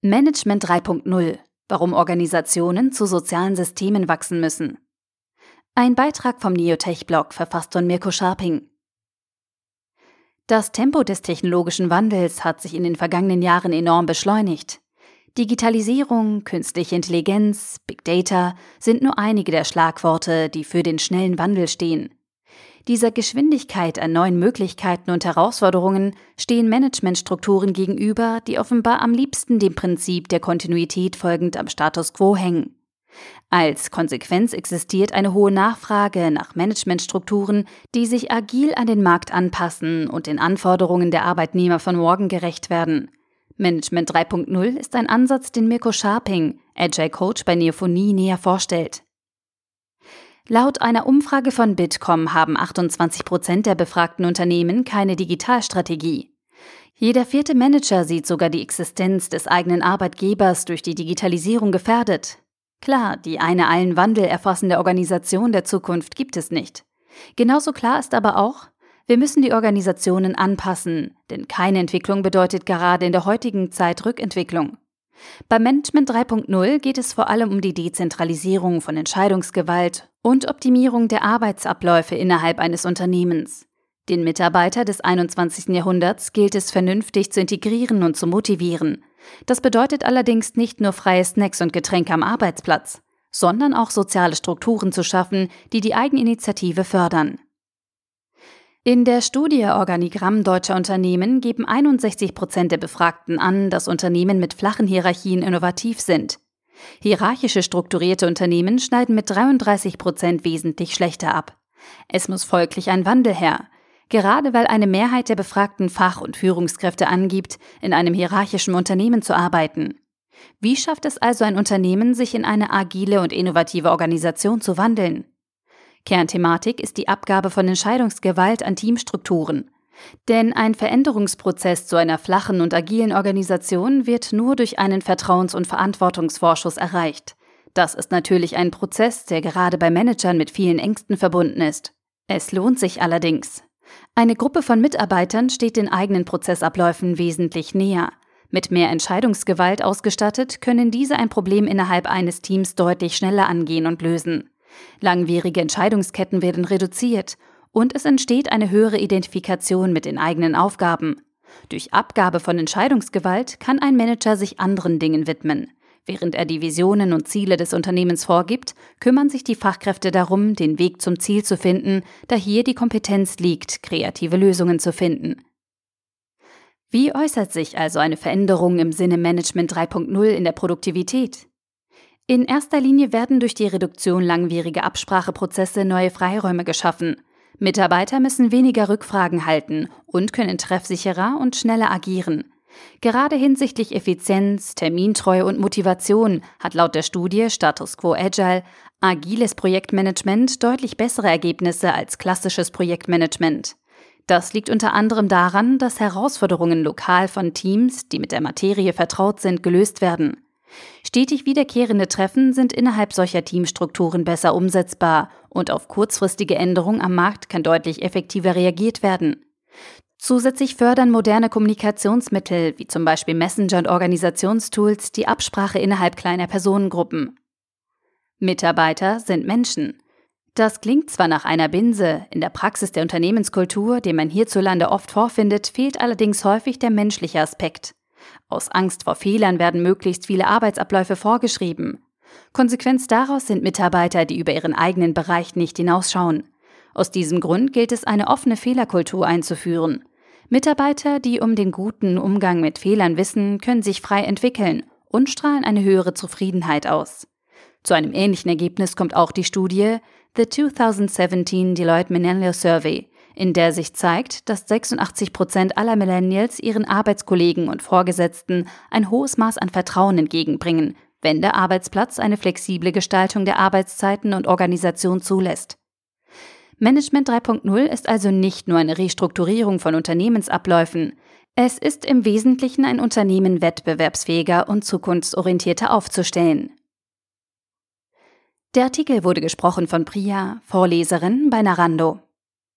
Management 3.0 Warum Organisationen zu sozialen Systemen wachsen müssen. Ein Beitrag vom Neotech-Blog verfasst von Mirko Scharping. Das Tempo des technologischen Wandels hat sich in den vergangenen Jahren enorm beschleunigt. Digitalisierung, künstliche Intelligenz, Big Data sind nur einige der Schlagworte, die für den schnellen Wandel stehen. Dieser Geschwindigkeit an neuen Möglichkeiten und Herausforderungen stehen Managementstrukturen gegenüber, die offenbar am liebsten dem Prinzip der Kontinuität folgend am Status quo hängen. Als Konsequenz existiert eine hohe Nachfrage nach Managementstrukturen, die sich agil an den Markt anpassen und den Anforderungen der Arbeitnehmer von morgen gerecht werden. Management 3.0 ist ein Ansatz, den Mirko Scharping, Agile Coach bei Neophonie, näher vorstellt. Laut einer Umfrage von Bitkom haben 28 Prozent der befragten Unternehmen keine Digitalstrategie. Jeder vierte Manager sieht sogar die Existenz des eigenen Arbeitgebers durch die Digitalisierung gefährdet. Klar, die eine allen Wandel erfassende Organisation der Zukunft gibt es nicht. Genauso klar ist aber auch, wir müssen die Organisationen anpassen, denn keine Entwicklung bedeutet gerade in der heutigen Zeit Rückentwicklung. Beim Management 3.0 geht es vor allem um die Dezentralisierung von Entscheidungsgewalt und Optimierung der Arbeitsabläufe innerhalb eines Unternehmens. Den Mitarbeiter des 21. Jahrhunderts gilt es vernünftig zu integrieren und zu motivieren. Das bedeutet allerdings nicht nur freie Snacks und Getränke am Arbeitsplatz, sondern auch soziale Strukturen zu schaffen, die die Eigeninitiative fördern. In der Studie Organigramm deutscher Unternehmen geben 61 Prozent der Befragten an, dass Unternehmen mit flachen Hierarchien innovativ sind. Hierarchische strukturierte Unternehmen schneiden mit 33 Prozent wesentlich schlechter ab. Es muss folglich ein Wandel her. Gerade weil eine Mehrheit der befragten Fach- und Führungskräfte angibt, in einem hierarchischen Unternehmen zu arbeiten. Wie schafft es also ein Unternehmen, sich in eine agile und innovative Organisation zu wandeln? Kernthematik ist die Abgabe von Entscheidungsgewalt an Teamstrukturen. Denn ein Veränderungsprozess zu einer flachen und agilen Organisation wird nur durch einen Vertrauens- und Verantwortungsvorschuss erreicht. Das ist natürlich ein Prozess, der gerade bei Managern mit vielen Ängsten verbunden ist. Es lohnt sich allerdings. Eine Gruppe von Mitarbeitern steht den eigenen Prozessabläufen wesentlich näher. Mit mehr Entscheidungsgewalt ausgestattet, können diese ein Problem innerhalb eines Teams deutlich schneller angehen und lösen. Langwierige Entscheidungsketten werden reduziert und es entsteht eine höhere Identifikation mit den eigenen Aufgaben. Durch Abgabe von Entscheidungsgewalt kann ein Manager sich anderen Dingen widmen. Während er die Visionen und Ziele des Unternehmens vorgibt, kümmern sich die Fachkräfte darum, den Weg zum Ziel zu finden, da hier die Kompetenz liegt, kreative Lösungen zu finden. Wie äußert sich also eine Veränderung im Sinne Management 3.0 in der Produktivität? In erster Linie werden durch die Reduktion langwieriger Abspracheprozesse neue Freiräume geschaffen. Mitarbeiter müssen weniger Rückfragen halten und können treffsicherer und schneller agieren. Gerade hinsichtlich Effizienz, Termintreue und Motivation hat laut der Studie Status Quo Agile agiles Projektmanagement deutlich bessere Ergebnisse als klassisches Projektmanagement. Das liegt unter anderem daran, dass Herausforderungen lokal von Teams, die mit der Materie vertraut sind, gelöst werden. Stetig wiederkehrende Treffen sind innerhalb solcher Teamstrukturen besser umsetzbar und auf kurzfristige Änderungen am Markt kann deutlich effektiver reagiert werden. Zusätzlich fördern moderne Kommunikationsmittel wie zum Beispiel Messenger und Organisationstools die Absprache innerhalb kleiner Personengruppen. Mitarbeiter sind Menschen. Das klingt zwar nach einer Binse, in der Praxis der Unternehmenskultur, den man hierzulande oft vorfindet, fehlt allerdings häufig der menschliche Aspekt. Aus Angst vor Fehlern werden möglichst viele Arbeitsabläufe vorgeschrieben. Konsequenz daraus sind Mitarbeiter, die über ihren eigenen Bereich nicht hinausschauen. Aus diesem Grund gilt es, eine offene Fehlerkultur einzuführen. Mitarbeiter, die um den guten Umgang mit Fehlern wissen, können sich frei entwickeln und strahlen eine höhere Zufriedenheit aus. Zu einem ähnlichen Ergebnis kommt auch die Studie The 2017 Deloitte Millennial Survey, in der sich zeigt, dass 86 Prozent aller Millennials ihren Arbeitskollegen und Vorgesetzten ein hohes Maß an Vertrauen entgegenbringen, wenn der Arbeitsplatz eine flexible Gestaltung der Arbeitszeiten und Organisation zulässt. Management 3.0 ist also nicht nur eine Restrukturierung von Unternehmensabläufen, es ist im Wesentlichen ein Unternehmen wettbewerbsfähiger und zukunftsorientierter aufzustellen. Der Artikel wurde gesprochen von Priya, Vorleserin bei Narando.